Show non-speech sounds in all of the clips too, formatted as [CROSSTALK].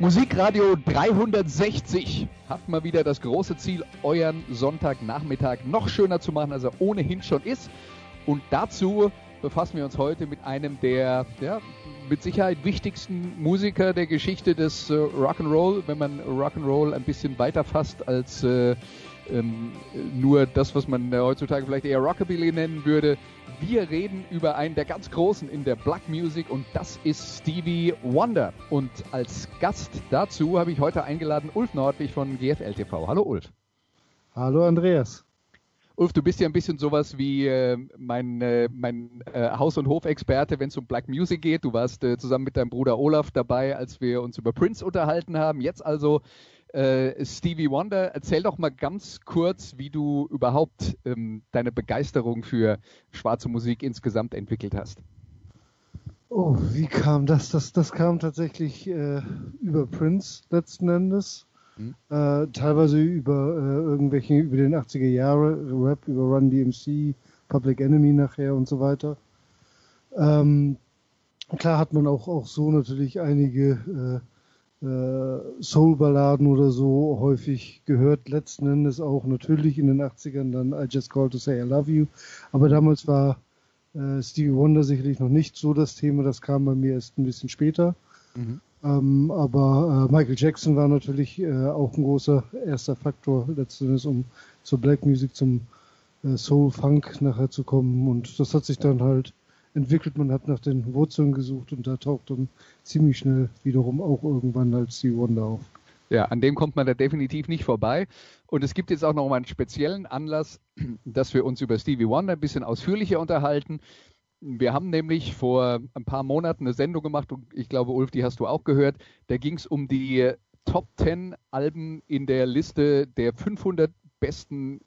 Musikradio 360 hat mal wieder das große Ziel, euren Sonntagnachmittag noch schöner zu machen, als er ohnehin schon ist. Und dazu befassen wir uns heute mit einem der ja, mit Sicherheit wichtigsten Musiker der Geschichte des äh, Rock'n'Roll, wenn man Rock'n'Roll ein bisschen weiter fasst als äh, ähm, nur das, was man äh, heutzutage vielleicht eher Rockabilly nennen würde. Wir reden über einen der ganz Großen in der Black Music und das ist Stevie Wonder. Und als Gast dazu habe ich heute eingeladen Ulf Nordwig von GFL TV. Hallo Ulf. Hallo Andreas. Ulf, du bist ja ein bisschen sowas wie äh, mein, äh, mein äh, Haus- und Hofexperte, wenn es um Black Music geht. Du warst äh, zusammen mit deinem Bruder Olaf dabei, als wir uns über Prince unterhalten haben. Jetzt also äh, Stevie Wonder, erzähl doch mal ganz kurz, wie du überhaupt ähm, deine Begeisterung für schwarze Musik insgesamt entwickelt hast. Oh, wie kam das? Das, das kam tatsächlich äh, über Prince letzten Endes. Mhm. Äh, teilweise über äh, irgendwelche, über den 80er Jahre Rap, über Run DMC, Public Enemy nachher und so weiter. Ähm, klar hat man auch, auch so natürlich einige äh, Soul-Balladen oder so häufig gehört. Letzten Endes auch natürlich in den 80ern dann I Just Called to Say I Love You. Aber damals war äh, Stevie Wonder sicherlich noch nicht so das Thema. Das kam bei mir erst ein bisschen später. Mhm. Ähm, aber äh, Michael Jackson war natürlich äh, auch ein großer erster Faktor letztendlich, um zur Black Music, zum äh, Soul Funk nachher zu kommen. Und das hat sich dann halt entwickelt. Man hat nach den Wurzeln gesucht und da taucht dann ziemlich schnell wiederum auch irgendwann als Stevie Wonder auf. Ja, an dem kommt man da definitiv nicht vorbei. Und es gibt jetzt auch noch mal einen speziellen Anlass, [CLEARS THROAT] dass wir uns über Stevie Wonder ein bisschen ausführlicher unterhalten. Wir haben nämlich vor ein paar Monaten eine Sendung gemacht und ich glaube, Ulf, die hast du auch gehört. Da ging es um die Top 10 Alben in der Liste der 500 besten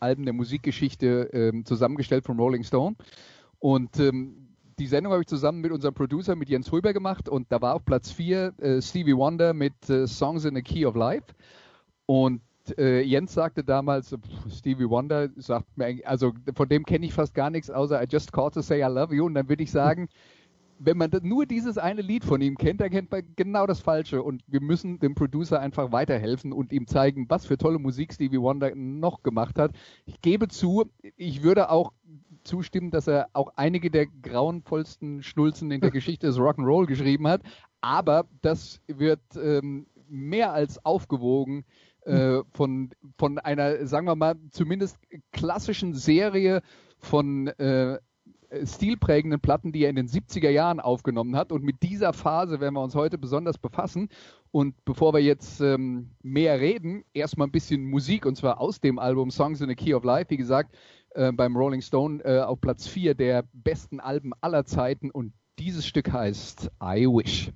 Alben der Musikgeschichte ähm, zusammengestellt von Rolling Stone. Und ähm, die Sendung habe ich zusammen mit unserem Producer, mit Jens Huber gemacht und da war auf Platz 4 äh, Stevie Wonder mit äh, Songs in the Key of Life. Und äh, Jens sagte damals, Stevie Wonder sagt mir, also von dem kenne ich fast gar nichts, außer I just called to say I love you. Und dann würde ich sagen, [LAUGHS] wenn man nur dieses eine Lied von ihm kennt, dann kennt man genau das Falsche. Und wir müssen dem Producer einfach weiterhelfen und ihm zeigen, was für tolle Musik Stevie Wonder noch gemacht hat. Ich gebe zu, ich würde auch zustimmen, dass er auch einige der grauenvollsten Schnulzen in der [LAUGHS] Geschichte des Rock'n'Roll geschrieben hat. Aber das wird ähm, mehr als aufgewogen äh, [LAUGHS] von, von einer, sagen wir mal, zumindest klassischen Serie von äh, stilprägenden Platten, die er in den 70er Jahren aufgenommen hat. Und mit dieser Phase werden wir uns heute besonders befassen. Und bevor wir jetzt ähm, mehr reden, erstmal ein bisschen Musik und zwar aus dem Album Songs in the Key of Life. Wie gesagt, äh, beim Rolling Stone äh, auf Platz 4 der besten Alben aller Zeiten. Und dieses Stück heißt I Wish.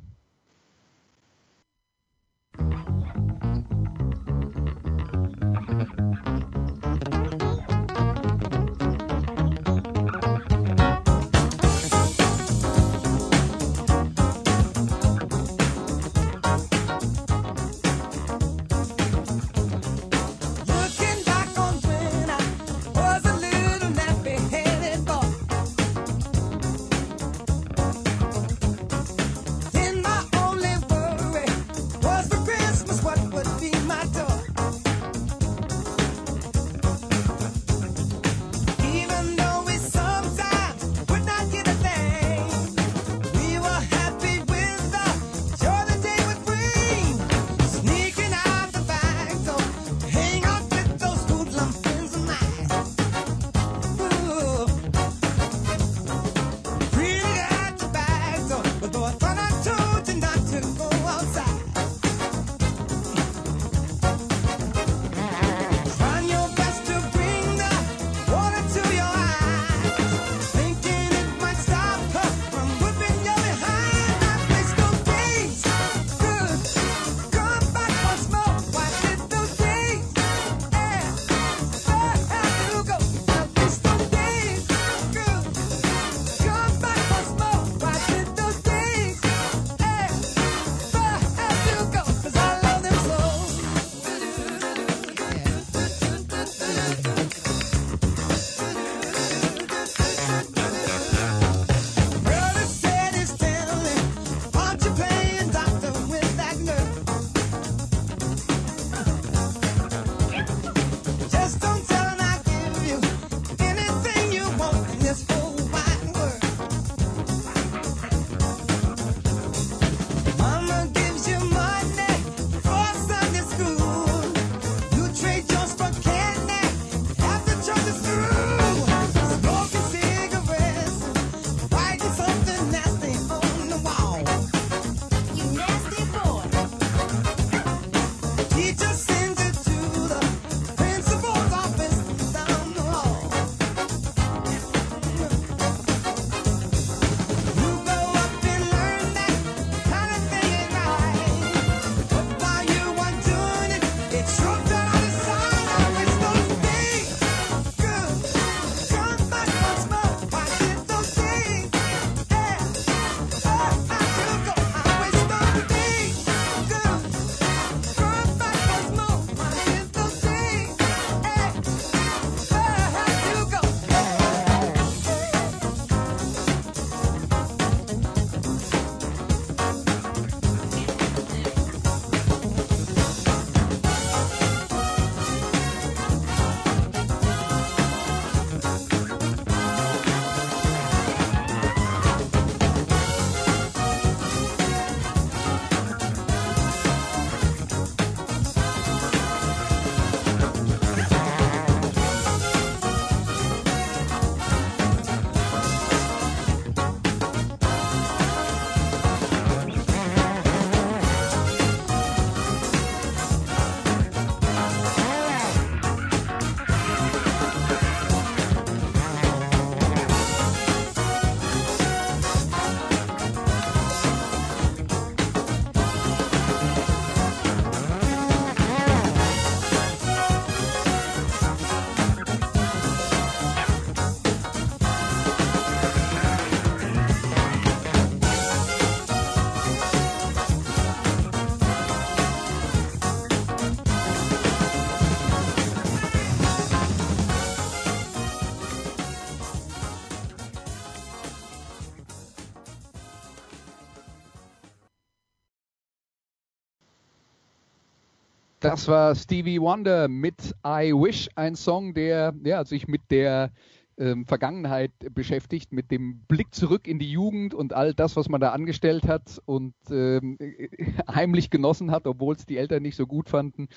Das war Stevie Wonder mit I Wish, ein Song, der ja, sich mit der ähm, Vergangenheit beschäftigt, mit dem Blick zurück in die Jugend und all das, was man da angestellt hat und ähm, [LAUGHS] heimlich genossen hat, obwohl es die Eltern nicht so gut fanden.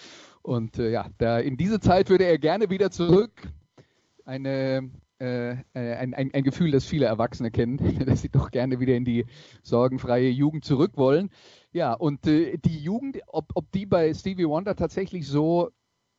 Und äh, ja, da in diese Zeit würde er gerne wieder zurück. Eine äh, äh ein, ein, ein, Gefühl, das viele Erwachsene kennen, [LAUGHS] dass sie doch gerne wieder in die sorgenfreie Jugend zurück wollen. Ja, und äh, die Jugend, ob, ob die bei Stevie Wonder tatsächlich so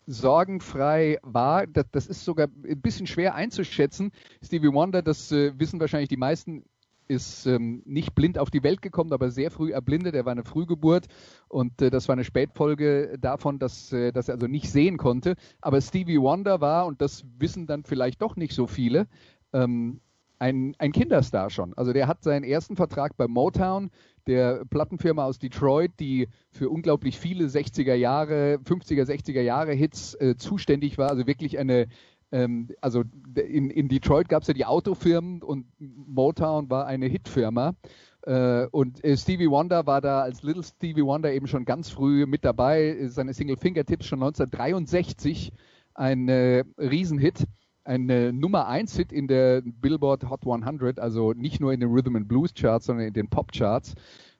sorgenfrei war. Das, das, ist sogar ein bisschen schwer einzuschätzen. Stevie Wonder, das äh, wissen wahrscheinlich die meisten, ist ähm, nicht blind auf die Welt gekommen, aber sehr früh erblindet. Er war eine Frühgeburt und äh, das war eine Spätfolge davon, dass, äh, dass er also nicht sehen konnte. Aber Stevie Wonder war, und das wissen dann vielleicht doch nicht so viele, ähm, ein, ein Kinderstar schon. Also der hat seinen ersten Vertrag bei Motown der Plattenfirma aus Detroit, die für unglaublich viele 60er Jahre, 50er, 60er Jahre Hits äh, zuständig war. Also wirklich eine, also in, in Detroit gab es ja die Autofirmen und Motown war eine Hitfirma. Äh, und äh, Stevie Wonder war da als Little Stevie Wonder eben schon ganz früh mit dabei. Seine Single Fingertips schon 1963 ein äh, Riesenhit ein Nummer 1 Hit in der Billboard Hot 100, also nicht nur in den Rhythm and Blues Charts, sondern in den Pop Charts.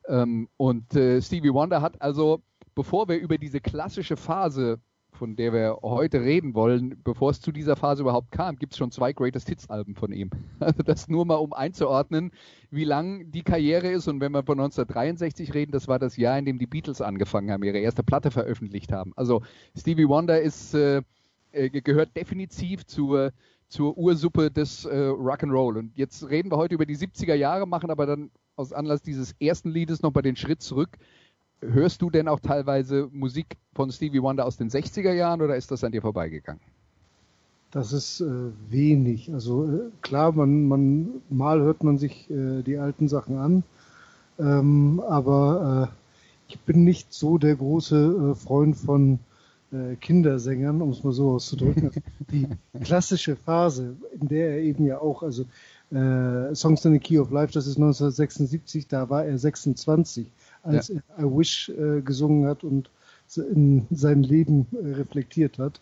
Ähm, und äh, Stevie Wonder hat also, bevor wir über diese klassische Phase, von der wir heute reden wollen, bevor es zu dieser Phase überhaupt kam, gibt es schon zwei Greatest Hits Alben von ihm. [LAUGHS] Also das nur mal, um einzuordnen, wie lang die Karriere ist. Und wenn wir von 1963 reden, das war das Jahr, in dem die Beatles angefangen haben, ihre erste Platte veröffentlicht haben. Also Stevie Wonder ist äh, äh, gehört definitiv zur, zur Ursuppe des äh, Rock'n'Roll. Und jetzt reden wir heute über die 70er Jahre, machen aber dann aus Anlass dieses ersten Liedes nochmal den Schritt zurück. Hörst du denn auch teilweise Musik von Stevie Wonder aus den 60er Jahren oder ist das an dir vorbeigegangen? Das ist äh, wenig. Also äh, klar, man, man, mal hört man sich äh, die alten Sachen an, ähm, aber äh, ich bin nicht so der große äh, Freund von äh, Kindersängern, um es mal so auszudrücken. [LAUGHS] die klassische Phase, in der er eben ja auch, also Songs in the Key of Life, das ist 1976, da war er 26, als ja. er I Wish äh, gesungen hat und in sein Leben äh, reflektiert hat.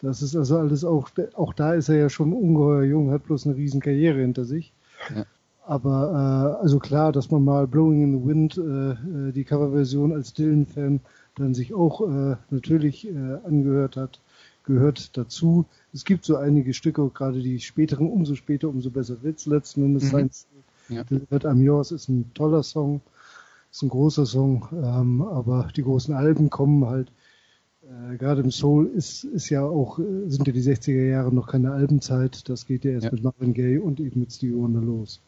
Das ist also alles auch, auch da ist er ja schon ungeheuer jung, hat bloß eine riesen Karriere hinter sich. Ja. Aber äh, also klar, dass man mal Blowing in the Wind, äh, äh die Coverversion als Dylan-Fan dann sich auch äh, natürlich äh, angehört hat, gehört dazu. Es gibt so einige Stücke, gerade die späteren, umso später, umso besser wird's letzten Endes mhm. sein. Ja. Delivered I'm Yours ist ein toller Song, ist ein großer Song, ähm, aber die großen Alben kommen halt, äh, gerade im Soul ist, ist ja auch, äh, sind ja die 60er Jahre noch keine Albenzeit, das geht ja erst ja. mit Marvin Gaye und eben mit Stevie Wonder los.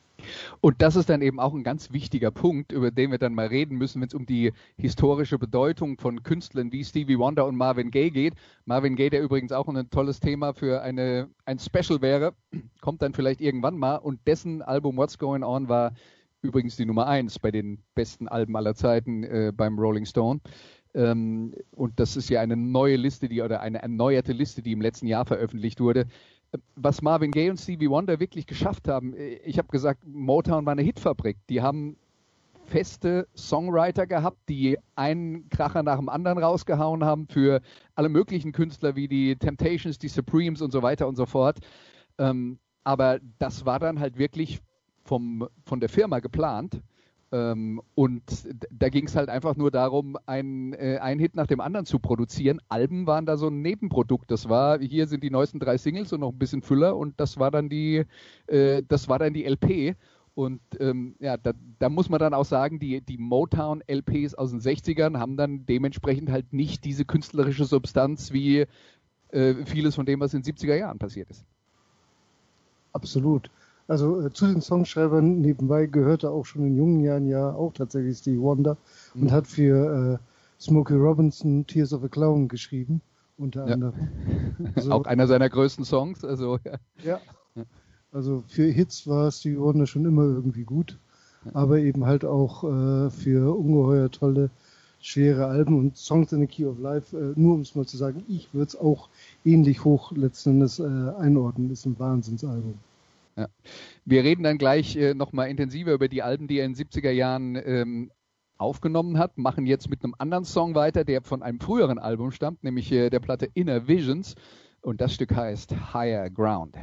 Und das ist dann eben auch ein ganz wichtiger Punkt, über den wir dann mal reden müssen, wenn es um die historische Bedeutung von Künstlern wie Stevie Wonder und Marvin Gaye geht. Marvin Gaye, der übrigens auch ein tolles Thema für eine, ein Special wäre, kommt dann vielleicht irgendwann mal. Und dessen Album What's Going On war übrigens die Nummer eins bei den besten Alben aller Zeiten äh, beim Rolling Stone. Ähm, und das ist ja eine neue Liste, die oder eine erneuerte Liste, die im letzten Jahr veröffentlicht wurde was Marvin Gaye und Stevie Wonder wirklich geschafft haben, ich habe gesagt, Motown war eine Hitfabrik. Die haben feste Songwriter gehabt, die einen Kracher nach dem anderen rausgehauen haben für alle möglichen Künstler wie die Temptations, die Supremes und so weiter und so fort. Ähm, aber das war dann halt wirklich vom, von der Firma geplant. Ähm, und da ging es halt einfach nur darum, ein, äh, ein Hit nach dem anderen zu produzieren. Alben waren da so ein Nebenprodukt. Das war, hier sind die neuesten drei Singles und noch ein bisschen Füller und das war dann die, äh, das war dann die LP. Und ähm, ja, da, da, muss man dann auch sagen, die, die Motown-LPs aus den 60ern haben dann dementsprechend halt nicht diese künstlerische Substanz wie äh, vieles von dem, was in den 70er Jahren passiert ist. Absolut. Also äh, zu den Songschreibern nebenbei gehörte auch schon in jungen Jahren ja auch tatsächlich Stevie Wonder mhm. und hat für äh, Smokey Robinson Tears of a Clown geschrieben, unter ja. anderem. [LAUGHS] Also, auch einer seiner größten Songs. Also, ja. ja. Also für Hits war Stevie Wonder schon immer irgendwie gut, aber eben halt auch äh, für ungeheuer tolle, schwere Alben und Songs in the Key of Life, äh, nur um es mal zu sagen, ich würde es auch ähnlich hoch letzten Endes äh, einordnen, ist ein Wahnsinnsalbum. Wir reden dann gleich äh, nochmal intensiver über die Alben, die er in den 70er Jahren ähm, aufgenommen hat, machen jetzt mit einem anderen Song weiter, der von einem früheren Album stammt, nämlich äh, der Platte Inner Visions. Und das Stück heißt Higher Ground.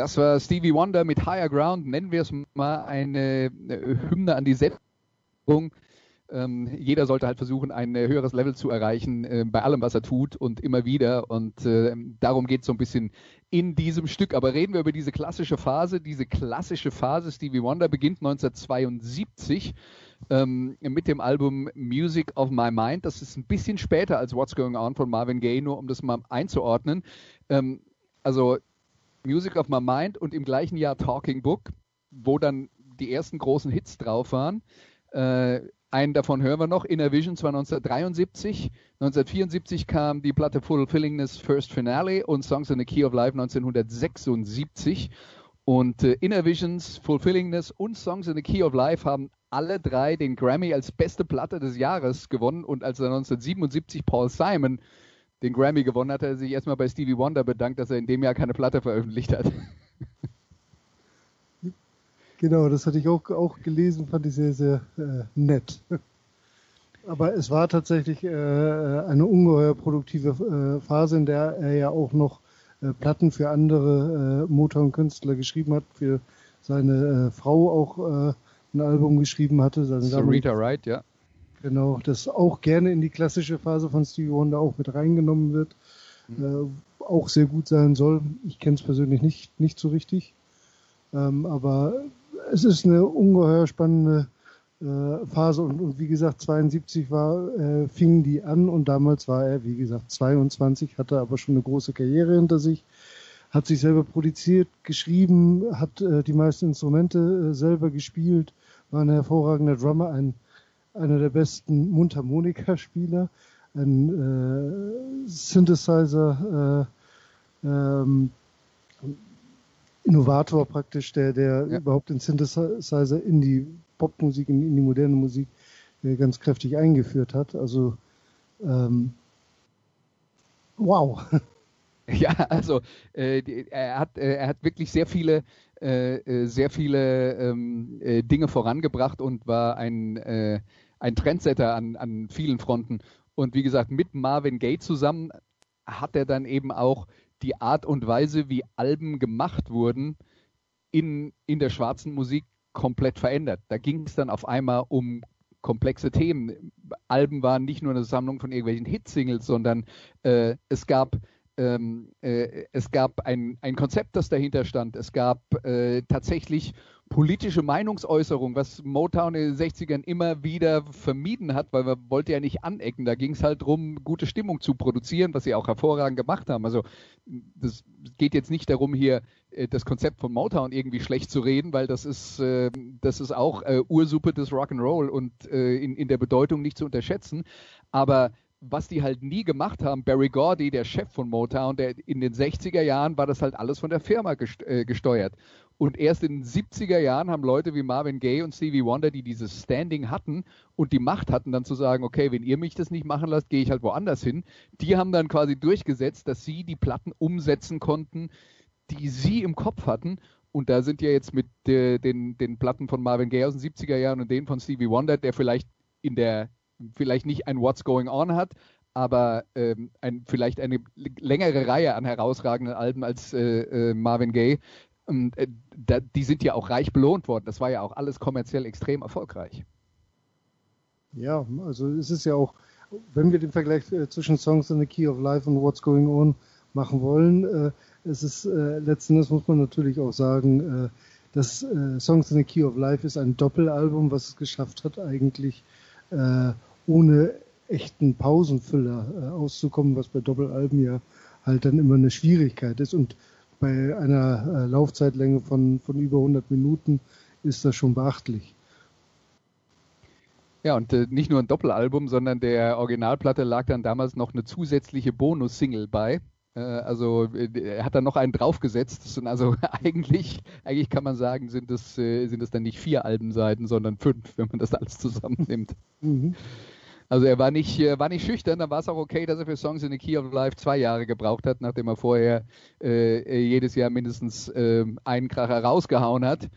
Das war Stevie Wonder mit Higher Ground, nennen wir es mal eine Hymne an die Selbstbestimmung. Ähm, jeder sollte halt versuchen, ein höheres Level zu erreichen äh, bei allem, was er tut und immer wieder. Und äh, darum geht es so ein bisschen in diesem Stück. Aber reden wir über diese klassische Phase. Diese klassische Phase Stevie Wonder beginnt 1972 ähm, mit dem Album Music of My Mind. Das ist ein bisschen später als What's Going On von Marvin Gaye, nur um das mal einzuordnen. Ähm, also Music of My Mind und im gleichen Jahr Talking Book, wo dann die ersten großen Hits drauf waren. Äh, einen davon hören wir noch, Inner Vision, zwar 1973. 1974 kam die Platte Fulfillingness First Finale und Songs in the Key of Life 1976. Und äh, Inner Visions, Fulfillingness und Songs in the Key of Life haben alle drei den Grammy als beste Platte des Jahres gewonnen. Und als er 1977 Paul Simon den Grammy gewonnen hat, hat er sich erstmal bei Stevie Wonder bedankt, dass er in dem Jahr keine Platte veröffentlicht hat. Genau, das hatte ich auch, auch gelesen, fand ich sehr, sehr äh, nett. Aber es war tatsächlich äh, eine ungeheuer produktive äh, Phase, in der er ja auch noch äh, Platten für andere äh, Motown-Künstler geschrieben hat, für seine äh, Frau auch äh, ein Album geschrieben hatte. Seine Sarita Wright, ja. Genau, das auch gerne in die klassische Phase von Stevie Wonder auch mit reingenommen wird. Mhm. Äh, auch sehr gut sein soll. Ich kenne es persönlich nicht, nicht so richtig. Ähm, aber es ist eine ungeheuer spannende äh, Phase und, und, wie gesagt, 72 war, äh, fingen die an und damals war er, wie gesagt, 22, hatte aber schon eine große Karriere hinter sich, hat sich selber produziert, geschrieben, hat äh, die meisten Instrumente äh, selber gespielt, war ein hervorragender Drummer, ein, einer der besten Mundharmonikaspieler, ein äh, Synthesizer, äh, ähm, Innovator praktisch, der, der ja. überhaupt den Synthesizer in die Popmusik, in, in die moderne Musik äh, ganz kräftig eingeführt hat. Also ähm, wow. [LAUGHS] [LAUGHS] Ja, also äh, er hat äh, er hat wirklich sehr viele äh, äh sehr viele ähm, äh, Dinge vorangebracht und war ein ein Trendsetter an an vielen Fronten. Und wie gesagt, mit Marvin Gaye zusammen hat er dann eben auch die Art und Weise, wie Alben gemacht wurden, in, in der schwarzen Musik komplett verändert. Da ging es dann auf einmal um komplexe Themen. Alben waren nicht nur eine Sammlung von irgendwelchen Hitsingles, sondern äh, es gab ähm, äh, es gab ein, ein Konzept, das dahinter stand. Es gab äh, tatsächlich politische Meinungsäußerung, was Motown in den 60ern immer wieder vermieden hat, weil man wollte ja nicht anecken. Da ging es halt darum, gute Stimmung zu produzieren, was sie auch hervorragend gemacht haben. Also das geht jetzt nicht darum, hier äh, das Konzept von Motown irgendwie schlecht zu reden, weil das ist, äh, das ist auch äh, Ursuppe des Rock'n'Roll und äh, in, in der Bedeutung nicht zu unterschätzen. Aber was die halt nie gemacht haben, Barry Gordy, der Chef von Motown, der in den 60er Jahren war das halt alles von der Firma äh, gesteuert. Und erst in den 70er Jahren haben Leute wie Marvin Gaye und Stevie Wonder, die dieses Standing hatten und die Macht hatten, dann zu sagen, okay, wenn ihr mich das nicht machen lasst, gehe ich halt woanders hin. Die haben dann quasi durchgesetzt, dass sie die Platten umsetzen konnten, die sie im Kopf hatten. Und da sind ja jetzt mit äh, den, den Platten von Marvin Gaye aus den 70er Jahren und denen von Stevie Wonder, der vielleicht in der vielleicht nicht ein What's Going On hat, aber ähm, ein, vielleicht eine längere Reihe an herausragenden Alben als äh, äh, Marvin Gaye. Und, äh, da, die sind ja auch reich belohnt worden. Das war ja auch alles kommerziell extrem erfolgreich. Ja, also es ist ja auch, wenn wir den Vergleich äh, zwischen Songs in the Key of Life und What's Going On machen wollen, äh, es ist äh, letzten Endes muss man natürlich auch sagen, dass Songs in the Key of Life ist ein Doppelalbum, was es geschafft hat, eigentlich ohne echten Pausenfüller äh, auszukommen, was bei Doppelalben ja halt dann immer eine Schwierigkeit ist. Und bei einer äh, Laufzeitlänge von, von über 100 Minuten ist das schon beachtlich. Ja, und äh, nicht nur ein Doppelalbum, sondern der Originalplatte lag dann damals noch eine zusätzliche Bonus-Single bei. Äh, also äh, er hat dann noch einen draufgesetzt. Das sind also [LAUGHS] eigentlich, eigentlich kann man sagen, sind es, äh, sind es dann nicht vier Albenseiten, sondern fünf, wenn man das alles zusammennimmt. Mhm. Also er war nicht, war nicht schüchtern, dann war es auch okay, dass er für Songs in the Key of Life zwei Jahre gebraucht hat, nachdem er vorher äh, jedes Jahr mindestens äh, einen Kracher rausgehauen hat.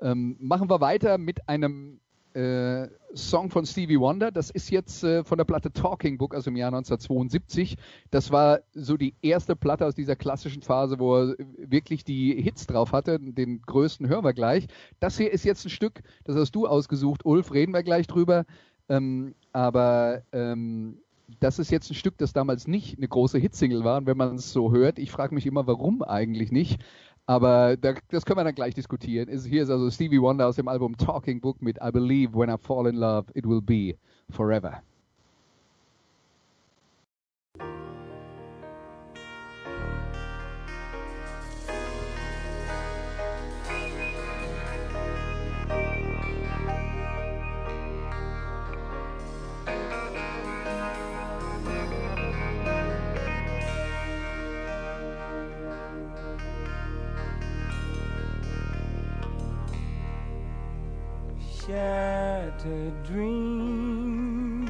Ähm, machen wir weiter mit einem äh, Song von Stevie Wonder. Das ist jetzt äh, von der Platte Talking Book aus dem Jahr 1972. Das war so die erste Platte aus dieser klassischen Phase, wo er wirklich die Hits drauf hatte. Den größten hören wir gleich. Das hier ist jetzt ein Stück, das hast du ausgesucht, Ulf, reden wir gleich drüber. Ähm, aber ähm, das ist jetzt ein Stück, das damals nicht eine große Hitsingle war. Und wenn man es so hört, ich frage mich immer, warum eigentlich nicht. Aber da, das können wir dann gleich diskutieren. Hier ist also Stevie Wonder aus dem Album Talking Book mit I Believe When I Fall in Love, It Will Be Forever. shattered dreams,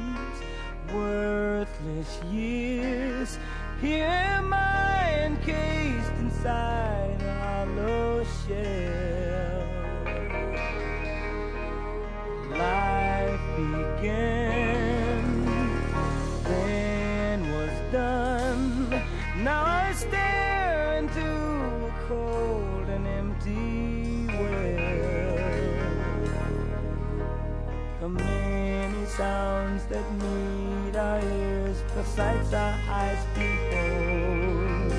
worthless years. Here am I encased inside a hollow shell. Life began, then was done. Now I stare into a cold and empty world. The many sounds that meet our ears, the sights our eyes behold,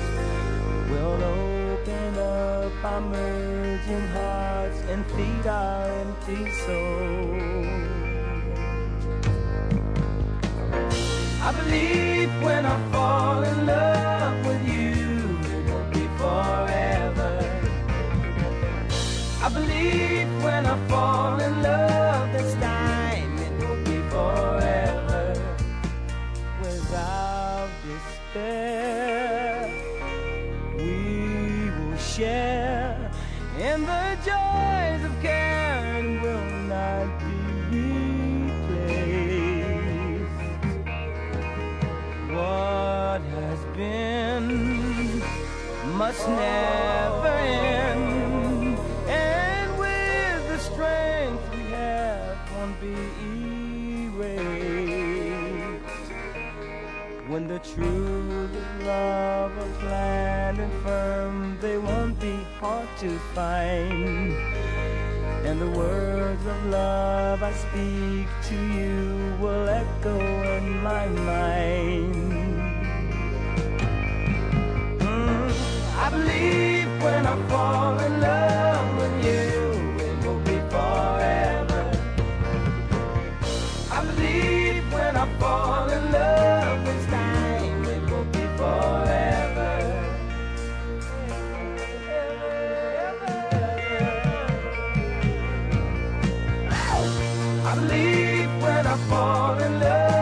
will open up our merging hearts and feed our empty souls. I believe when I fall in love despair, we will share in the joys of care and will not be replaced. What has been must never the truth of love are planned and firm, they won't be hard to find. And the words of love I speak to you will echo in my mind. Mm, I believe when I fall in love fall in love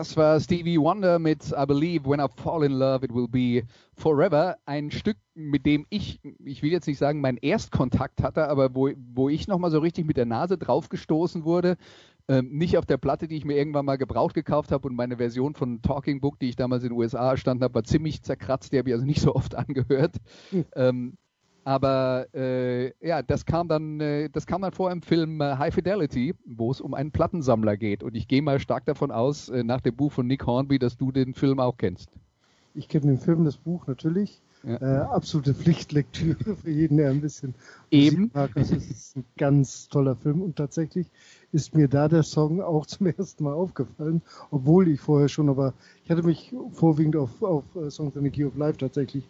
Das war Stevie Wonder mit I Believe When I Fall in Love It Will Be Forever. Ein Stück, mit dem ich, ich will jetzt nicht sagen, meinen Erstkontakt hatte, aber wo, wo ich nochmal so richtig mit der Nase draufgestoßen wurde. Ähm, nicht auf der Platte, die ich mir irgendwann mal gebraucht gekauft habe und meine Version von Talking Book, die ich damals in den USA erstanden habe, war ziemlich zerkratzt. Die habe ich also nicht so oft [LAUGHS] angehört. Ähm, aber äh, ja, das kam dann, äh, das kam dann vor im Film äh, High Fidelity, wo es um einen Plattensammler geht. Und ich gehe mal stark davon aus, äh, nach dem Buch von Nick Hornby, dass du den Film auch kennst. Ich kenne den Film, das Buch natürlich. Ja. Äh, absolute [LAUGHS] Pflichtlektüre für jeden, der ein bisschen Eben. Mag. Also es ist ein ganz toller Film und tatsächlich ist mir da der Song auch zum [LAUGHS] ersten Mal aufgefallen, obwohl ich vorher schon, aber ich hatte mich vorwiegend auf, auf äh, Songs in the Key of Life tatsächlich äh,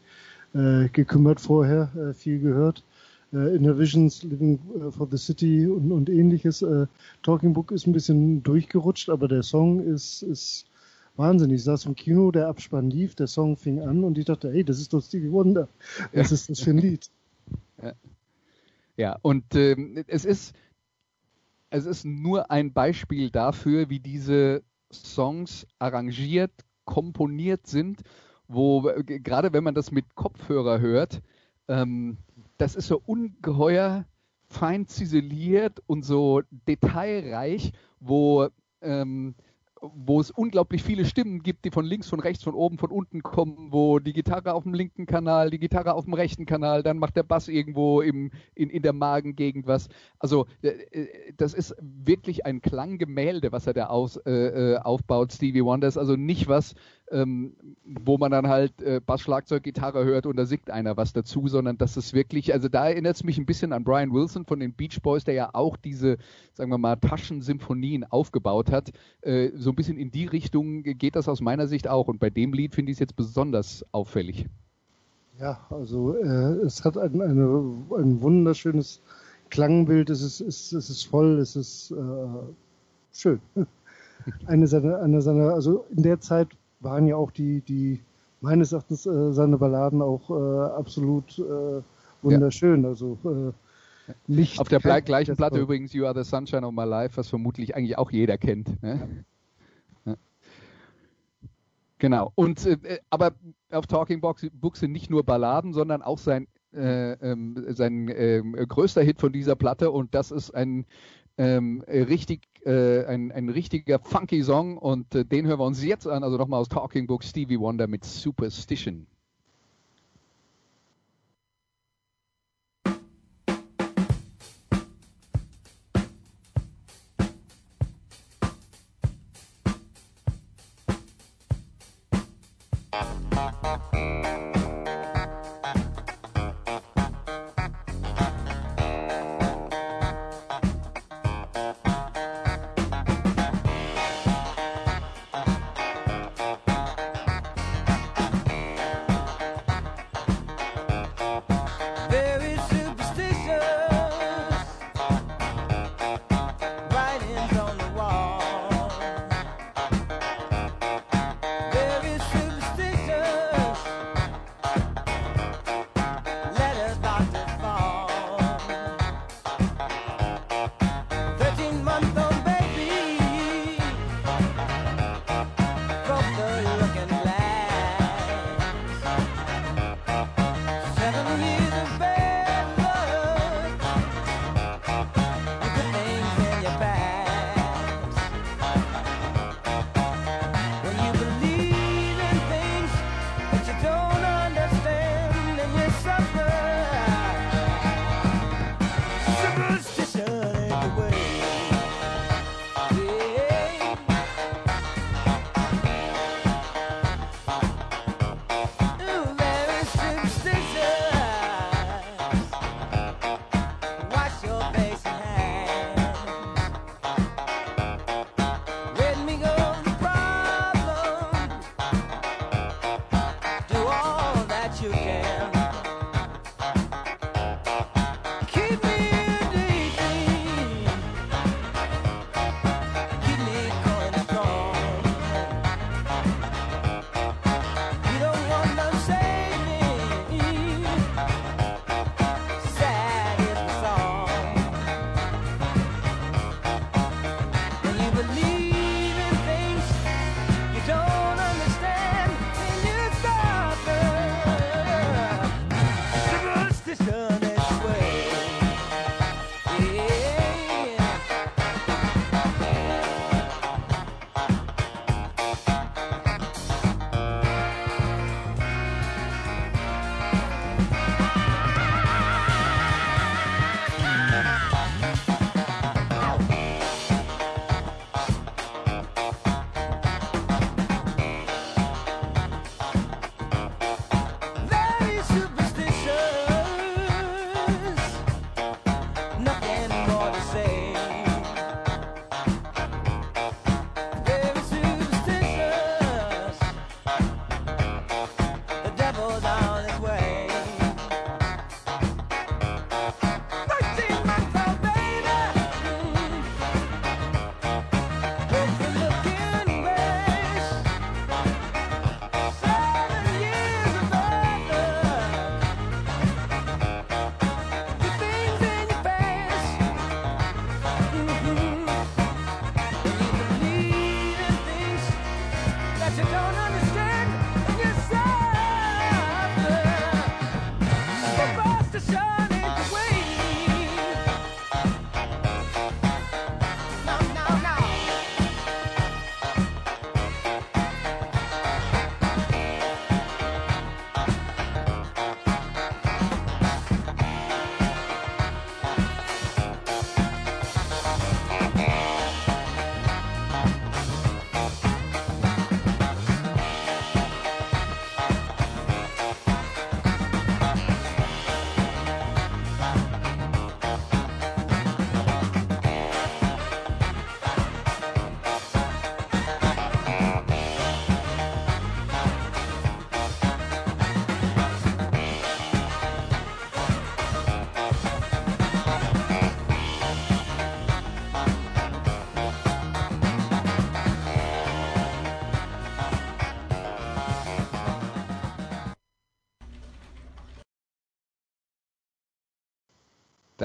gekümmert vorher, äh, viel gehört. Äh, Inner Visions, Living äh, for the City und, und ähnliches. Äh, Talking Book ist ein bisschen durchgerutscht, aber der Song ist, ist wahnsinnig. Ich saß im Kino, der Abspann lief, der Song fing an und ich dachte, hey, das ist doch Stevie Wonder. Was ja. ist das für ein Lied? Ja, ja und ähm, es ist es ist nur ein Beispiel dafür, wie diese Songs arrangiert, komponiert sind, wo gerade wenn man das mit Kopfhörer hört, ähm, das ist so ungeheuer fein ziseliert und so detailreich, wo ähm, wo es unglaublich viele Stimmen gibt, die von links, von rechts, von oben, von unten kommen, wo die Gitarre auf dem linken Kanal, die Gitarre auf dem rechten Kanal, dann macht der Bass irgendwo im, in, in der Magengegend was. Also äh, äh, das ist wirklich ein Klanggemälde, was er da aus, äh, äh aufbaut, Stevie Wonder. ist also nicht was, ähm, wo man dann halt äh, Bass, Schlagzeug, Gitarre hört und da singt einer was dazu, sondern das ist wirklich, also da erinnert es mich ein bisschen an Brian Wilson von den Beach Boys, der ja auch diese, sagen wir mal, Taschensymphonien aufgebaut hat. Äh, so ein bisschen in die Richtung geht das aus meiner Sicht auch und bei dem Lied finde ich es jetzt besonders auffällig. Ja, also äh, es hat ein, eine, ein wunderschönes Klangbild, es ist, es, es ist voll, es ist äh, schön. [LAUGHS] Eine seiner, eine seiner, also in der Zeit waren ja auch die, die meines Erachtens äh, seine Balladen auch äh, absolut äh, wunderschön. Ja. Also äh, nicht auf der gleichen Platte war. übrigens You Are the Sunshine of My Life, was vermutlich eigentlich auch jeder kennt. Ne? Ja. Genau. Und äh, aber auf Talking Box Books sind nicht nur Balladen, sondern auch sein äh, ähm, sein äh, größter Hit von dieser Platte und das ist ein ähm, äh, richtig, äh, ein, ein richtiger funky Song und äh, den hören wir uns jetzt an. Also nochmal aus Talking Book Stevie Wonder mit Superstition. Thank [LAUGHS]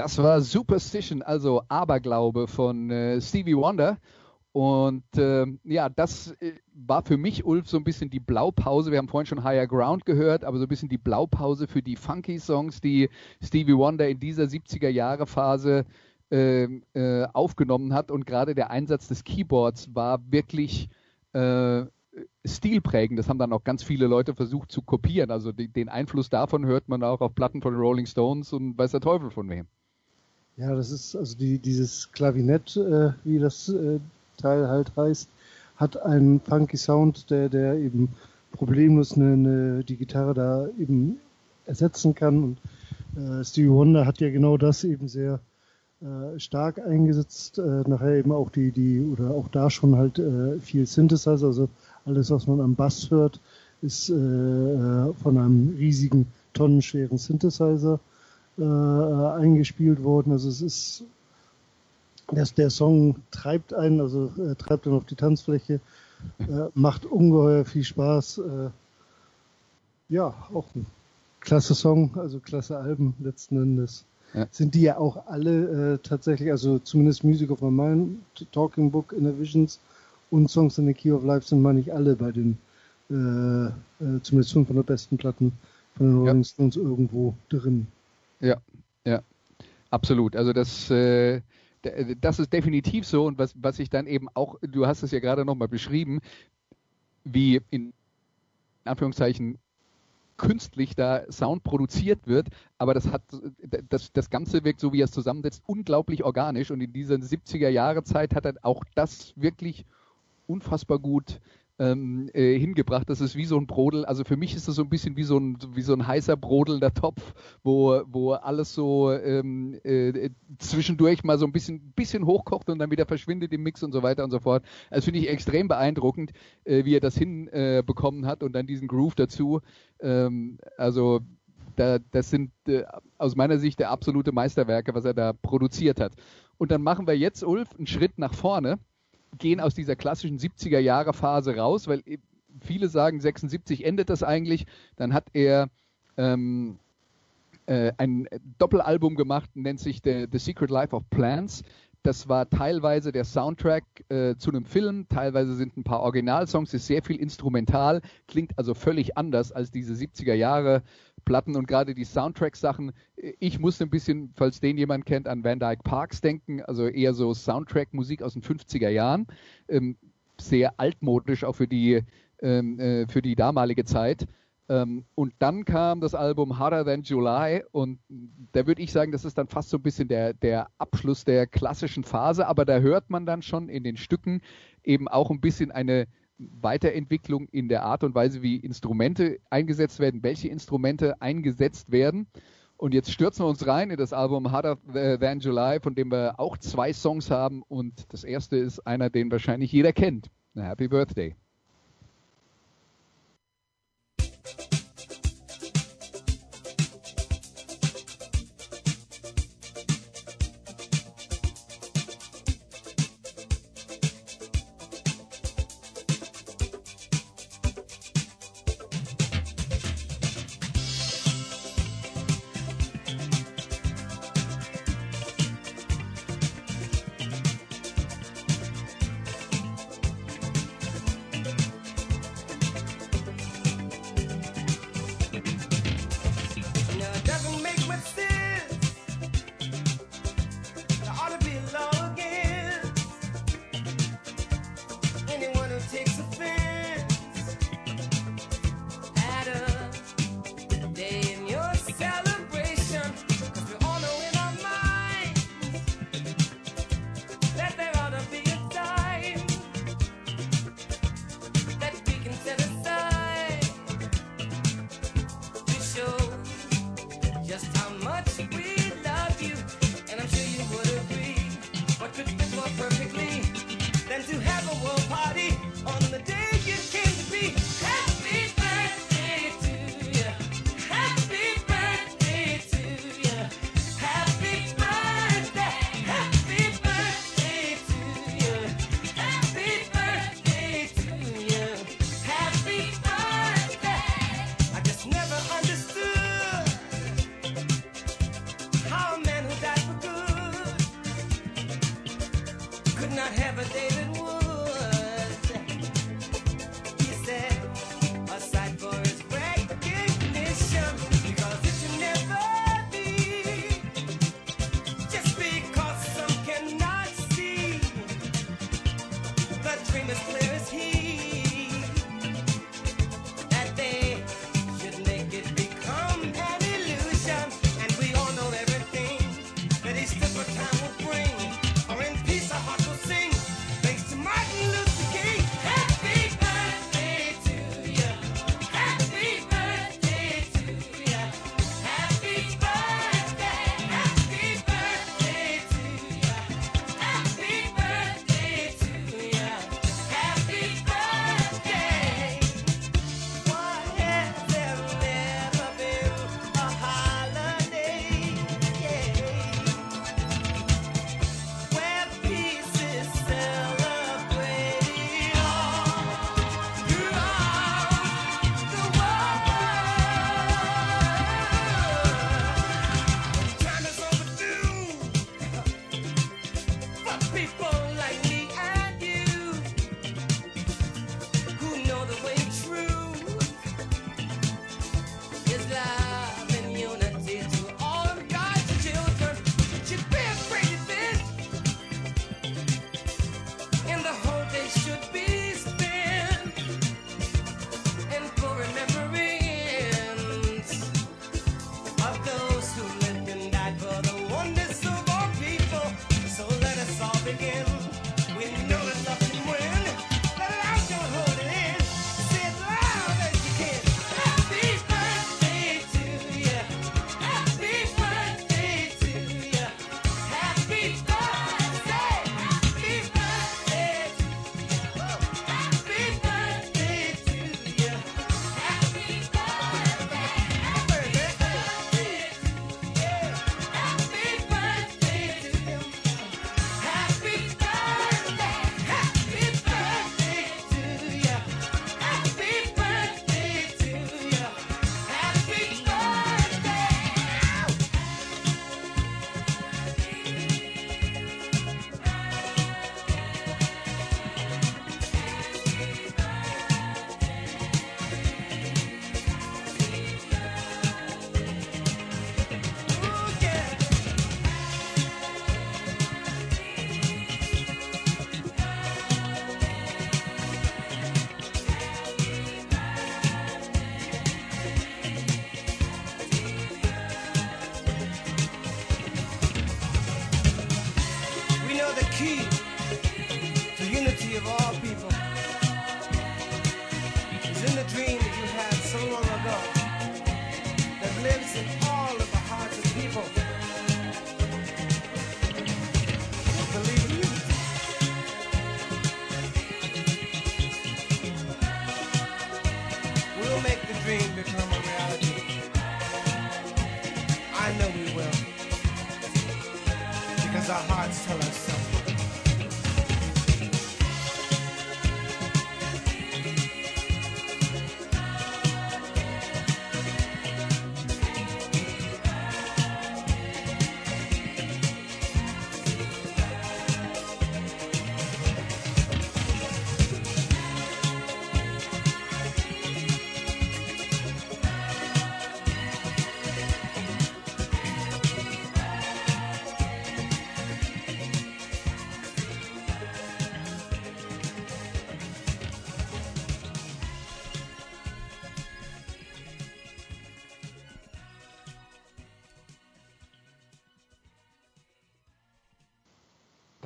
Das war Superstition, also Aberglaube von äh, Stevie Wonder. Und äh, ja, das äh, war für mich, Ulf, so ein bisschen die Blaupause. Wir haben vorhin schon Higher Ground gehört, aber so ein bisschen die Blaupause für die Funky-Songs, die Stevie Wonder in dieser 70er-Jahre-Phase äh, äh, aufgenommen hat. Und gerade der Einsatz des Keyboards war wirklich äh, stilprägend. Das haben dann auch ganz viele Leute versucht zu kopieren. Also die, den Einfluss davon hört man auch auf Platten von Rolling Stones und weiß der Teufel von wem. Ja, das ist also die, dieses Klavinett, äh, wie das äh, Teil halt heißt, hat einen funky Sound, der, der eben problemlos eine, eine, die Gitarre da eben ersetzen kann. Und äh, Stevie Wonder hat ja genau das eben sehr äh, stark eingesetzt. Äh, nachher eben auch die, die, oder auch da schon halt äh, viel Synthesizer, also alles, was man am Bass hört, ist äh, äh von einem riesigen, tonnenschweren Synthesizer äh, eingespielt worden. Also es ist der, der Song treibt einen, also äh, treibt einen auf die Tanzfläche, äh, macht ungeheuer viel Spaß. Äh, ja, auch ein klasse Song, also klasse Alben letzten Endes. Ja. Sind die ja auch alle äh, tatsächlich, also zumindest Music of My Mind, Talking Book, Inner Visions und Songs in the Key of Life sind, meine ich, alle bei den äh, äh, zumindest 500 besten Platten von den Rolling ja. Stones irgendwo drin. Ja, ja, absolut. Also das, äh, das ist definitiv so. Und was, was ich dann eben auch, du hast es ja gerade nochmal beschrieben, wie in Anführungszeichen künstlich da Sound produziert wird, aber das hat das, das Ganze wirkt so, wie er es zusammensetzt, unglaublich organisch. Und in dieser 70er Jahre Zeit hat er auch das wirklich unfassbar gut ähm, äh, hingebracht. Das ist wie so ein Brodel. Also für mich ist das so ein bisschen wie so ein, wie so ein heißer brodelnder Topf, wo, wo alles so ähm, äh, zwischendurch mal so ein bisschen, bisschen hochkocht und dann wieder verschwindet im Mix und so weiter und so fort. Das finde ich extrem beeindruckend, äh, wie er das hinbekommen äh, hat und dann diesen Groove dazu. Ähm, also da, das sind äh, aus meiner Sicht der absolute Meisterwerke, was er da produziert hat. Und dann machen wir jetzt, Ulf, einen Schritt nach vorne gehen aus dieser klassischen 70er Jahre Phase raus, weil viele sagen, 76 endet das eigentlich. Dann hat er ähm, äh, ein Doppelalbum gemacht, nennt sich The, The Secret Life of Plants. Das war teilweise der Soundtrack äh, zu einem Film, teilweise sind ein paar Originalsongs, ist sehr viel instrumental, klingt also völlig anders als diese 70er Jahre Platten und gerade die Soundtrack-Sachen. Ich musste ein bisschen, falls den jemand kennt, an Van Dyke Parks denken, also eher so Soundtrack-Musik aus den 50er Jahren. Ähm, sehr altmodisch auch für die, ähm, äh, für die damalige Zeit. Ähm, und dann kam das Album Harder Than July und da würde ich sagen, das ist dann fast so ein bisschen der, der Abschluss der klassischen Phase, aber da hört man dann schon in den Stücken eben auch ein bisschen eine Weiterentwicklung in der Art und Weise, wie Instrumente eingesetzt werden, welche Instrumente eingesetzt werden. Und jetzt stürzen wir uns rein in das Album Harder Than July, von dem wir auch zwei Songs haben. Und das erste ist einer, den wahrscheinlich jeder kennt. Happy Birthday.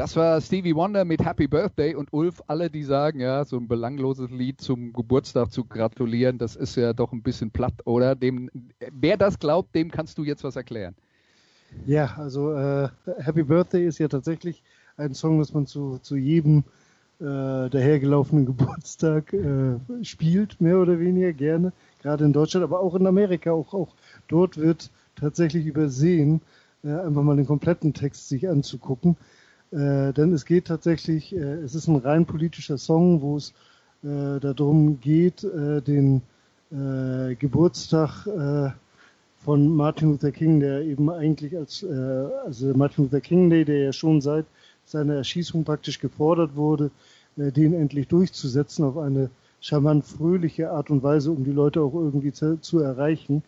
Das war Stevie Wonder mit Happy Birthday und Ulf, alle, die sagen, ja, so ein belangloses Lied zum Geburtstag zu gratulieren, das ist ja doch ein bisschen platt, oder? Dem, wer das glaubt, dem kannst du jetzt was erklären. Ja, also äh, Happy Birthday ist ja tatsächlich ein Song, das man zu, zu jedem äh, dahergelaufenen Geburtstag äh, spielt, mehr oder weniger gerne, gerade in Deutschland, aber auch in Amerika, auch, auch dort wird tatsächlich übersehen, äh, einfach mal den kompletten Text sich anzugucken. Äh, denn es geht tatsächlich, äh, es ist ein rein politischer Song, wo es äh, darum geht, äh, den äh, Geburtstag äh, von Martin Luther King, der eben eigentlich als, also Martin Luther King Day, der ja schon seit seiner Erschießung praktisch gefordert wurde, den endlich durchzusetzen auf eine charmant fröhliche Art und Weise, um die Leute auch irgendwie zu, zu erreichen.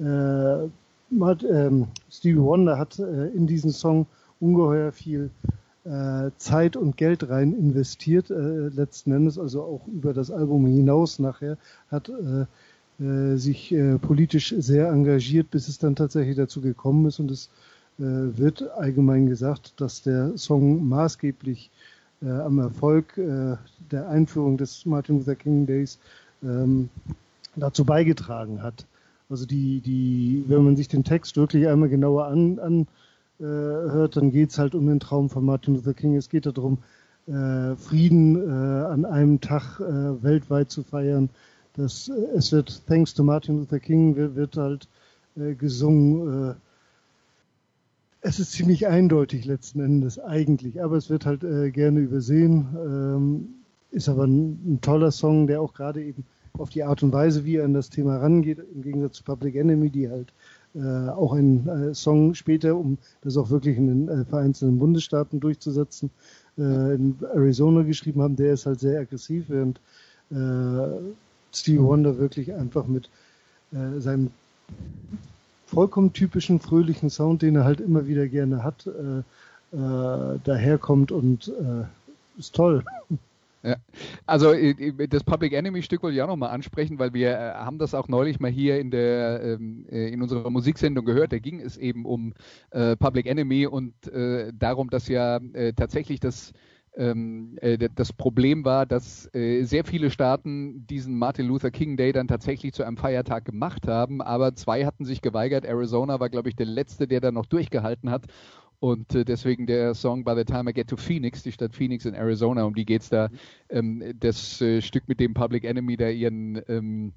Hat, ähm, Stevie Wonder hat in diesen Song ungeheuer viel äh, Zeit und Geld rein investiert, äh, letzten Endes, also auch über das Album hinaus nachher, hat äh, äh, sich äh, politisch sehr engagiert, bis es dann tatsächlich dazu gekommen ist und es äh, wird allgemein gesagt, dass der Song maßgeblich äh, am Erfolg äh, der Einführung des Martin Luther King Days ähm, dazu beigetragen hat. Also die, die, wenn man sich den Text wirklich einmal genauer an, an äh, hört, dann geht es halt um den Traum von Martin Luther King. Es geht darum, äh, Frieden äh, an einem Tag äh, weltweit zu feiern. Das, äh, es wird Thanks to Martin Luther King wird, wird halt äh, gesungen. es ist ziemlich eindeutig letzten Endes eigentlich, aber es wird halt gerne übersehen. Ähm, ist aber ein, ein toller Song, der auch gerade eben auf die Art und Weise, wie er an das Thema rangeht, im Gegensatz zu Public Enemy, die halt äh, auch ein äh, Song später, um das auch wirklich in den äh, vereinzelten Bundesstaaten durchzusetzen, äh, in Arizona geschrieben haben. Der ist halt sehr aggressiv, während äh, Stevie Wonder wirklich einfach mit äh, seinem vollkommen typischen fröhlichen Sound, den er halt immer wieder gerne hat, daherkommt und ist toll. Ja. Also äh, äh, das Public Enemy Stück wollte ich auch nochmal ansprechen, weil wir äh, haben das auch neulich mal hier in der ähm, in unserer Musiksendung gehört. Da ging es eben um Public Enemy und darum, dass ja tatsächlich das ähm, das Problem war, dass sehr viele Staaten diesen Martin Luther King Day dann tatsächlich zu einem Feiertag gemacht haben, aber zwei hatten sich geweigert. Arizona war, glaube ich, der letzte, der da noch durchgehalten hat. Und äh, deswegen der Song By the Time I Get to Phoenix, die Stadt Phoenix in Arizona, um die geht es da. Ähm, das äh, Stück mit dem Public Enemy, der ihren ähm,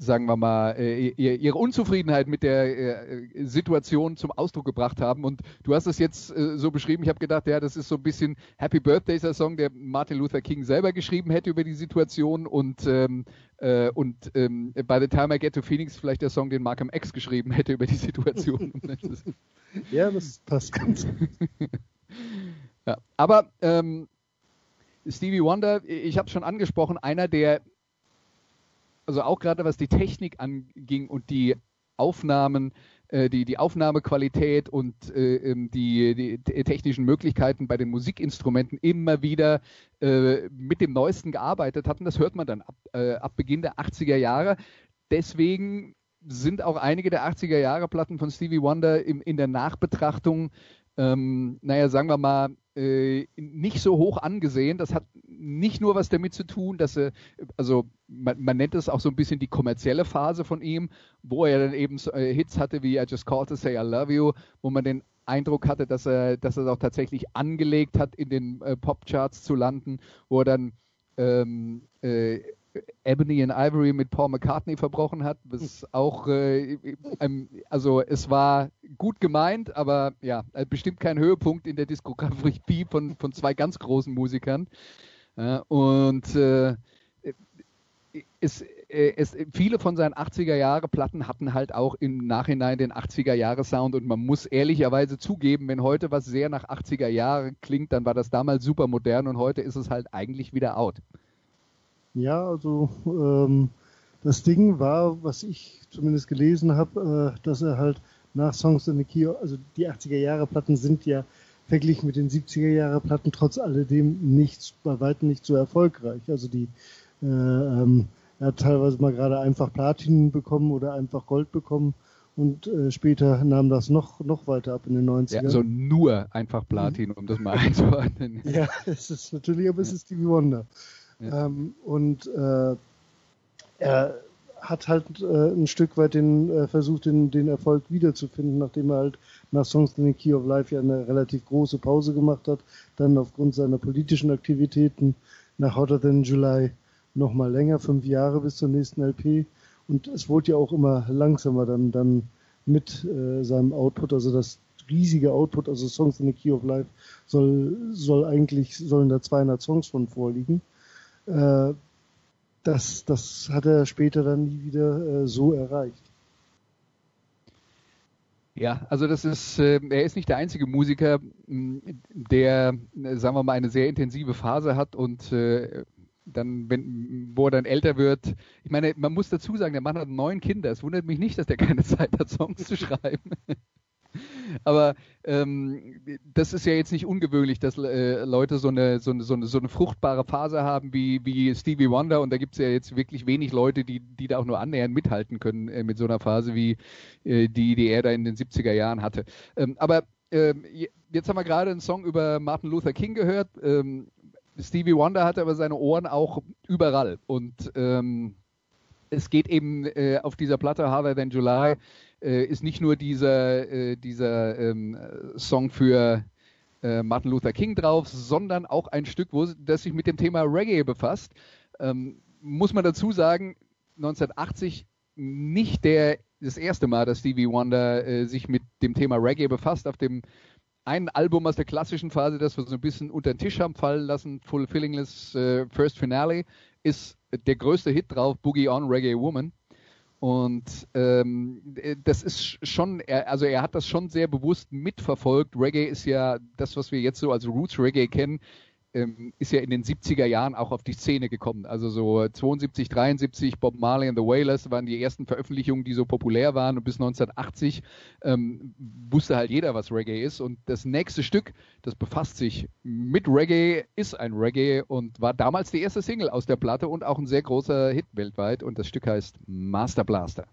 sagen wir mal, äh, ihre Unzufriedenheit mit der äh, Situation zum Ausdruck gebracht haben. Und du hast es jetzt äh, so beschrieben, ich habe gedacht, ja, das ist so ein bisschen Happy Birthday der Song, der Martin Luther King selber geschrieben hätte über die Situation und, ähm, äh, und ähm, By the Time I Get to Phoenix vielleicht der Song, den Malcolm X geschrieben hätte über die Situation. [LAUGHS] ja, das passt ganz ja, aber ähm, Stevie Wonder, ich habe es schon angesprochen, einer der also auch gerade was die Technik anging und die Aufnahmen, äh, die, die Aufnahmequalität und äh, ähm, die, die, technischen Möglichkeiten bei den Musikinstrumenten immer wieder äh, mit dem Neuesten gearbeitet hatten. Das hört man dann ab, äh, ab Beginn der 80er Jahre. Deswegen sind auch einige der 80er Jahre Platten von Stevie Wonder im, in der Nachbetrachtung, ähm, naja, sagen wir mal, äh, nicht so hoch angesehen. Das hat nicht nur was damit zu tun, dass er, also man, man, nennt es auch so ein bisschen die kommerzielle Phase von ihm, wo er dann eben äh, Hits hatte wie I Just Called to Say I Love You, wo man den Eindruck hatte, dass er, dass er es auch tatsächlich angelegt hat, in den äh, Popcharts zu landen, wo er dann ähm, äh, Ebony and Ivory mit Paul McCartney verbrochen hat, was auch, äh, ähm, also es war gut gemeint, aber ja, äh, bestimmt kein Höhepunkt in der Diskografie [LAUGHS] von, von zwei ganz großen Musikern. Ja, und äh, es, äh, es, viele von seinen 80er Jahre Platten hatten halt auch im Nachhinein den 80er Jahre Sound und man muss ehrlicherweise zugeben, wenn heute was sehr nach 80er Jahren klingt, dann war das damals super modern und heute ist es halt eigentlich wieder out. Ja, also ähm, das Ding war, was ich zumindest gelesen habe, äh, dass er halt nach Songs in the Key, also die 80er Jahre Platten sind ja verglichen mit den 70er Jahre Platten trotz alledem nicht, bei weitem nicht so erfolgreich. Also die äh, ähm, er hat teilweise mal gerade einfach Platin bekommen oder einfach Gold bekommen und äh, später nahm das noch, noch weiter ab in den 90ern. Ja, also nur einfach Platin, um das mal [LAUGHS] einzuordnen. ja, es ist natürlich, aber es ist Stevie Wonder. Ähm, und äh, er hat halt äh, ein Stück weit den äh, versucht, den, den Erfolg wiederzufinden, nachdem er halt nach Songs in the Key of Life ja eine relativ große Pause gemacht hat, dann aufgrund seiner politischen Aktivitäten nach Hotter Than July noch mal länger, fünf Jahre bis zur nächsten LP. Und es wurde ja auch immer langsamer dann, dann mit äh, seinem Output, also das riesige Output, also Songs in the Key of Life, soll, soll eigentlich, sollen da 200 Songs von vorliegen. Äh, das, das hat er später dann nie wieder äh, so erreicht. Ja, also das ist, äh, er ist nicht der einzige Musiker, der, sagen wir mal, eine sehr intensive Phase hat und äh, dann, wenn, wo er dann älter wird. Ich meine, man muss dazu sagen, der Mann hat neun Kinder. Es wundert mich nicht, dass der keine Zeit hat, Songs zu schreiben. [LAUGHS] Aber ähm, das ist ja jetzt nicht ungewöhnlich, dass äh, Leute so eine, so, eine, so, eine, so eine fruchtbare Phase haben wie, wie Stevie Wonder. Und da gibt es ja jetzt wirklich wenig Leute, die, die da auch nur annähernd mithalten können äh, mit so einer Phase wie äh, die, die er da in den 70er Jahren hatte. Ähm, aber ähm, jetzt haben wir gerade einen Song über Martin Luther King gehört. Ähm, Stevie Wonder hatte aber seine Ohren auch überall. Und ähm, es geht eben äh, auf dieser Platte Harder Than July, äh, ist nicht nur dieser, äh, dieser ähm, Song für äh, Martin Luther King drauf, sondern auch ein Stück, wo, das sich mit dem Thema Reggae befasst. Ähm, muss man dazu sagen, 1980 nicht der, das erste Mal, dass Stevie Wonder äh, sich mit dem Thema Reggae befasst. Auf dem ein Album aus der klassischen Phase, das wir so ein bisschen unter den Tisch haben fallen lassen, Fulfillingless äh, First Finale, ist der größte Hit drauf, Boogie On Reggae Woman. Und ähm, das ist schon, er, also er hat das schon sehr bewusst mitverfolgt. Reggae ist ja das, was wir jetzt so als Roots Reggae kennen, ähm, ist ja in den 70er Jahren auch auf die Szene gekommen. Also so 72, 73, Bob Marley and the Wailers waren die ersten Veröffentlichungen, die so populär waren. Und bis 1980 ähm, wusste halt jeder, was Reggae ist. Und das nächste Stück, das befasst sich mit Reggae, ist ein Reggae und war damals die erste Single aus der Platte und auch ein sehr großer Hit weltweit. Und das Stück heißt Master Blaster.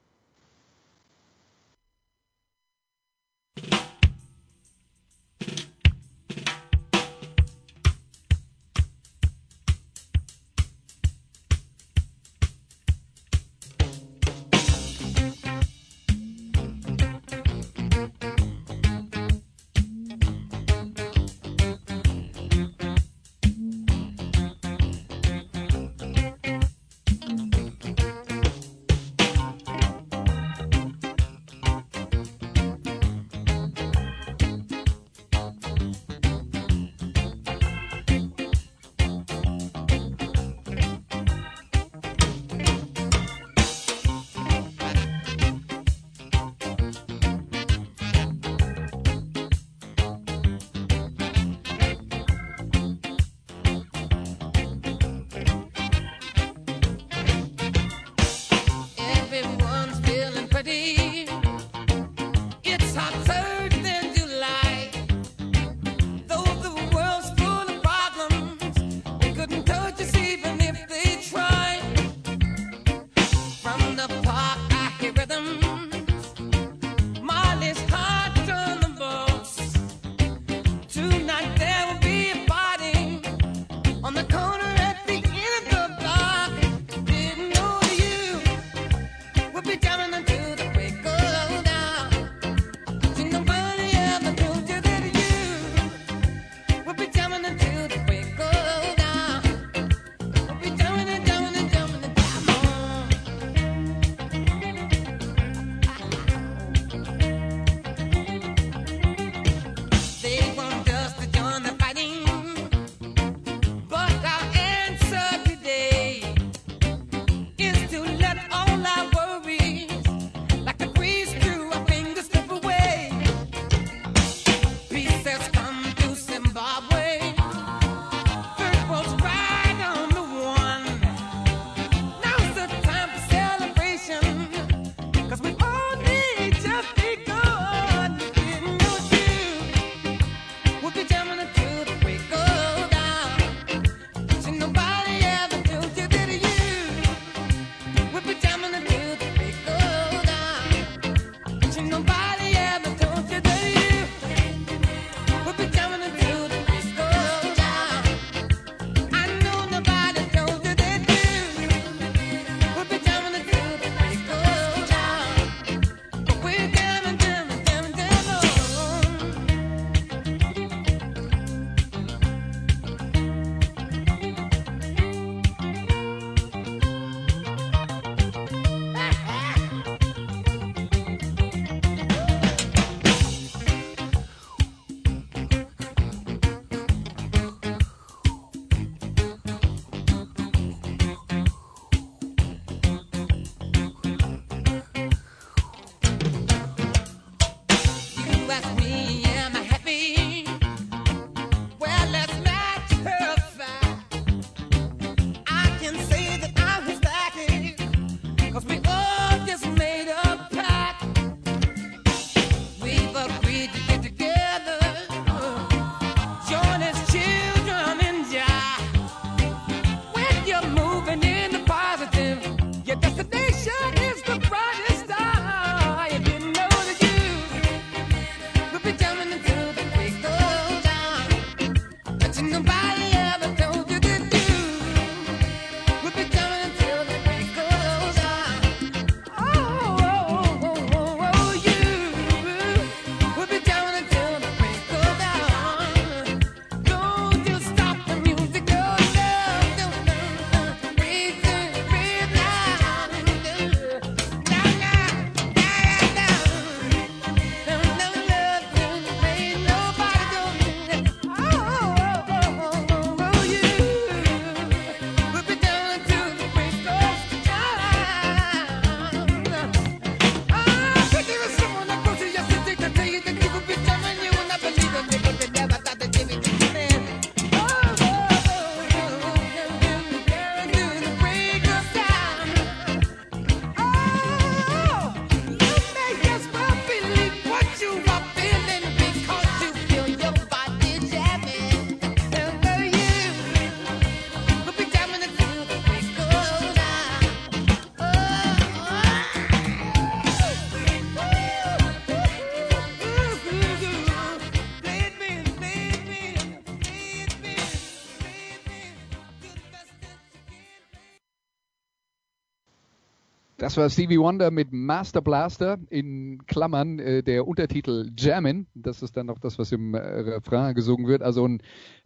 Das war Stevie Wonder mit Master Blaster in Klammern äh, der Untertitel Jammin. Das ist dann noch das, was im äh, Refrain gesungen wird. Also ein,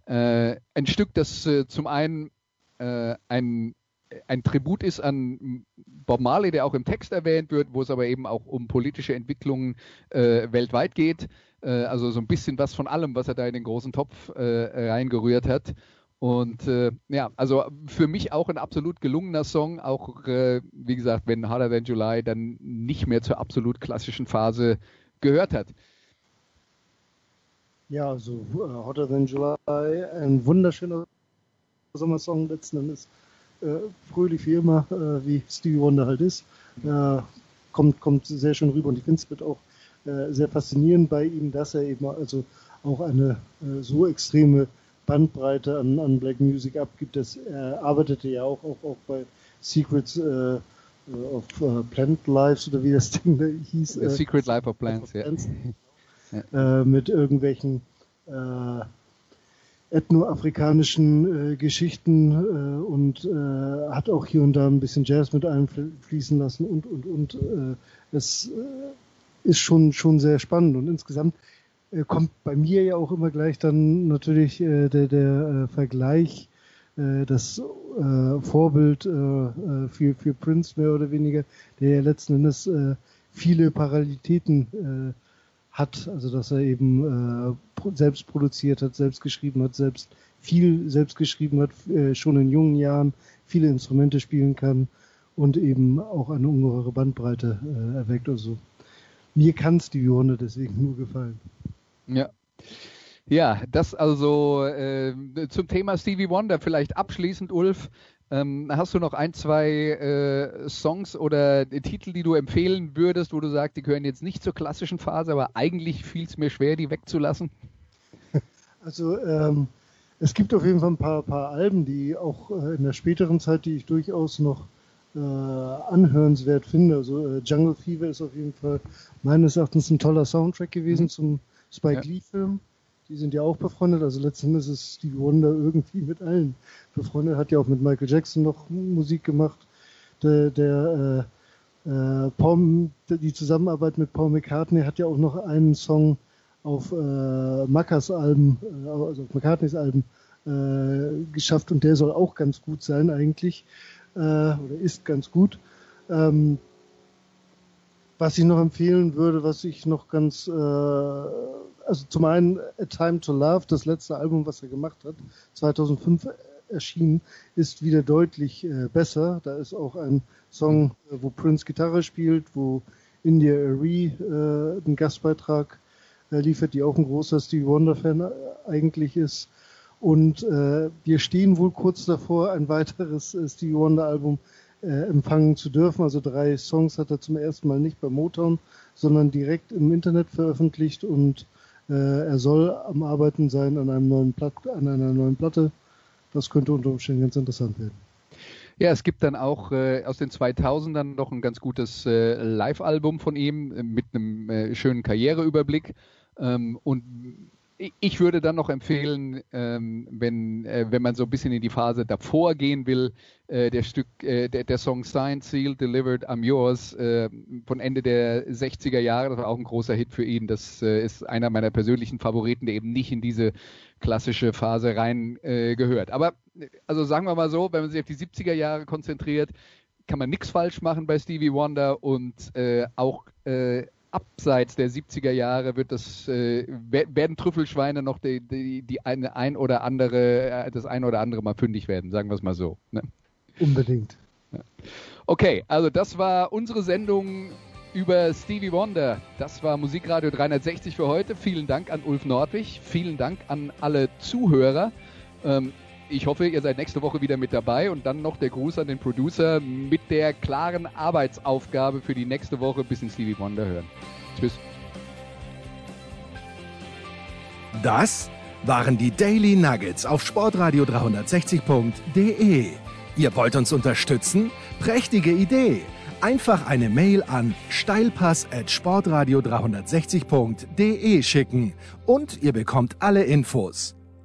äh, ein Stück, das äh, zum einen äh, ein, ein Tribut ist an Bob Marley, der auch im Text erwähnt wird, wo es aber eben auch um politische Entwicklungen weltweit geht. also so ein bisschen was von allem, was er da in den großen Topf reingerührt hat. Und äh, ja, also für mich auch ein absolut gelungener Song, auch äh, wie gesagt, wenn Harder Than July dann nicht mehr zur absolut klassischen Phase gehört hat. Ja, also uh, Hotter Than July, ein wunderschöner Sommersong letzten Endes. Äh, fröhlich wie immer, äh, wie Stevie Wonder halt ist. Äh, kommt, kommt sehr schön rüber und ich finde es wird auch äh, sehr faszinierend bei ihm, dass er eben also auch eine äh, so extreme Bandbreite an, an Black Music abgibt. Das, er arbeitete ja auch, auch, auch bei Secrets äh, of uh, Plant Lives oder wie das [LAUGHS] Ding da hieß. Äh, Secret Life of Plants, ja. Äh, mit irgendwelchen äh, ethnoafrikanischen äh, Geschichten äh, und äh, hat auch hier und da ein bisschen Jazz mit einfließen lassen und und und äh, es äh, ist schon schon sehr spannend und insgesamt äh, kommt bei mir ja auch immer gleich dann natürlich äh, der, der äh, Vergleich, äh, das äh, Vorbild äh, äh, für, für Prince mehr oder weniger, der ja letzten Endes äh, viele Parallelitäten äh, hat, also dass er eben äh, selbst produziert hat, selbst geschrieben hat, selbst viel selbst geschrieben hat, äh, schon in jungen Jahren viele Instrumente spielen kann und eben auch eine ungeheure Bandbreite äh, erweckt. Also mir kann Stevie Wonder deswegen nur gefallen. Ja. Ja, das also äh, zum Thema Stevie Wonder vielleicht abschließend, Ulf. Ähm, hast du noch ein, zwei äh, Songs oder Titel, die du empfehlen würdest, wo du sagst, die gehören jetzt nicht zur klassischen Phase, aber eigentlich fiel es mir schwer, die wegzulassen? [LAUGHS] Also ähm, es gibt auf jeden Fall ein paar, paar Alben, die auch äh, in der späteren Zeit, die ich durchaus noch äh, anhörenswert finde. Also äh, Jungle Fever ist auf jeden Fall meines Erachtens ein toller Soundtrack gewesen mhm. zum Spike ja. Lee-Film. Die sind ja auch befreundet. Also letztendlich ist es Stevie Wonder irgendwie mit allen befreundet. Hat ja auch mit Michael Jackson noch Musik gemacht. Der, der äh, äh, Paul, die Zusammenarbeit mit Paul McCartney hat ja auch noch einen Song auf äh, Mackers Alben, äh, also auf McCartneys Alben äh, geschafft und der soll auch ganz gut sein eigentlich äh, oder ist ganz gut. Ähm, was ich noch empfehlen würde, was ich noch ganz, äh, also zum einen A Time to Love, das letzte Album, was er gemacht hat, 2005 erschienen, ist wieder deutlich äh, besser. Da ist auch ein Song, äh, wo Prince Gitarre spielt, wo India Arie äh, einen Gastbeitrag äh, liefert, die auch ein großer Stevie Wonder-Fan äh, eigentlich ist. Und äh, wir stehen wohl kurz davor, ein weiteres äh, Stevie Wonder-Album äh, empfangen zu dürfen. Also drei Songs hat er zum ersten Mal nicht bei Motown, sondern direkt im Internet veröffentlicht und äh, er soll am Arbeiten sein an einem neuen Platt, an einer neuen Platte. Das könnte unter Umständen ganz interessant werden. Ja, es gibt dann auch äh, aus den 2000ern noch ein ganz gutes äh, Live-Album von ihm äh, mit einem äh, schönen Karriereüberblick. Ähm, und ich würde dann noch empfehlen, ähm, wenn, äh, wenn man so ein bisschen in die Phase davor gehen will, äh, der Stück, äh, der, der Song Signed, Sealed, Delivered, I'm Yours äh, von Ende der 60er Jahre, das war auch ein großer Hit für ihn. Das äh, ist einer meiner persönlichen Favoriten, der eben nicht in diese klassische Phase rein äh, gehört. Aber also sagen wir mal so, wenn man sich auf die 70er Jahre konzentriert, kann man nichts falsch machen bei Stevie Wonder und auch abseits der 70er Jahre wird das, äh, werden Trüffelschweine noch die, die, die eine ein oder andere, äh, das ein oder andere mal fündig werden, sagen wir es mal so. Ne? Unbedingt. Okay, also das war unsere Sendung über Stevie Wonder. Das war Musikradio 360 für heute. Vielen Dank an Ulf Nordwig. Vielen Dank an alle Zuhörer. Ähm, ich hoffe, ihr seid nächste Woche wieder mit dabei und dann noch der Gruß an den Producer mit der klaren Arbeitsaufgabe für die nächste Woche bis in Stevie Wonder hören. Tschüss. Das waren die Daily Nuggets auf sportradio 360.de. Ihr wollt uns unterstützen? Prächtige Idee! Einfach eine Mail an steilpass at sportradio 360.de schicken und ihr bekommt alle Infos.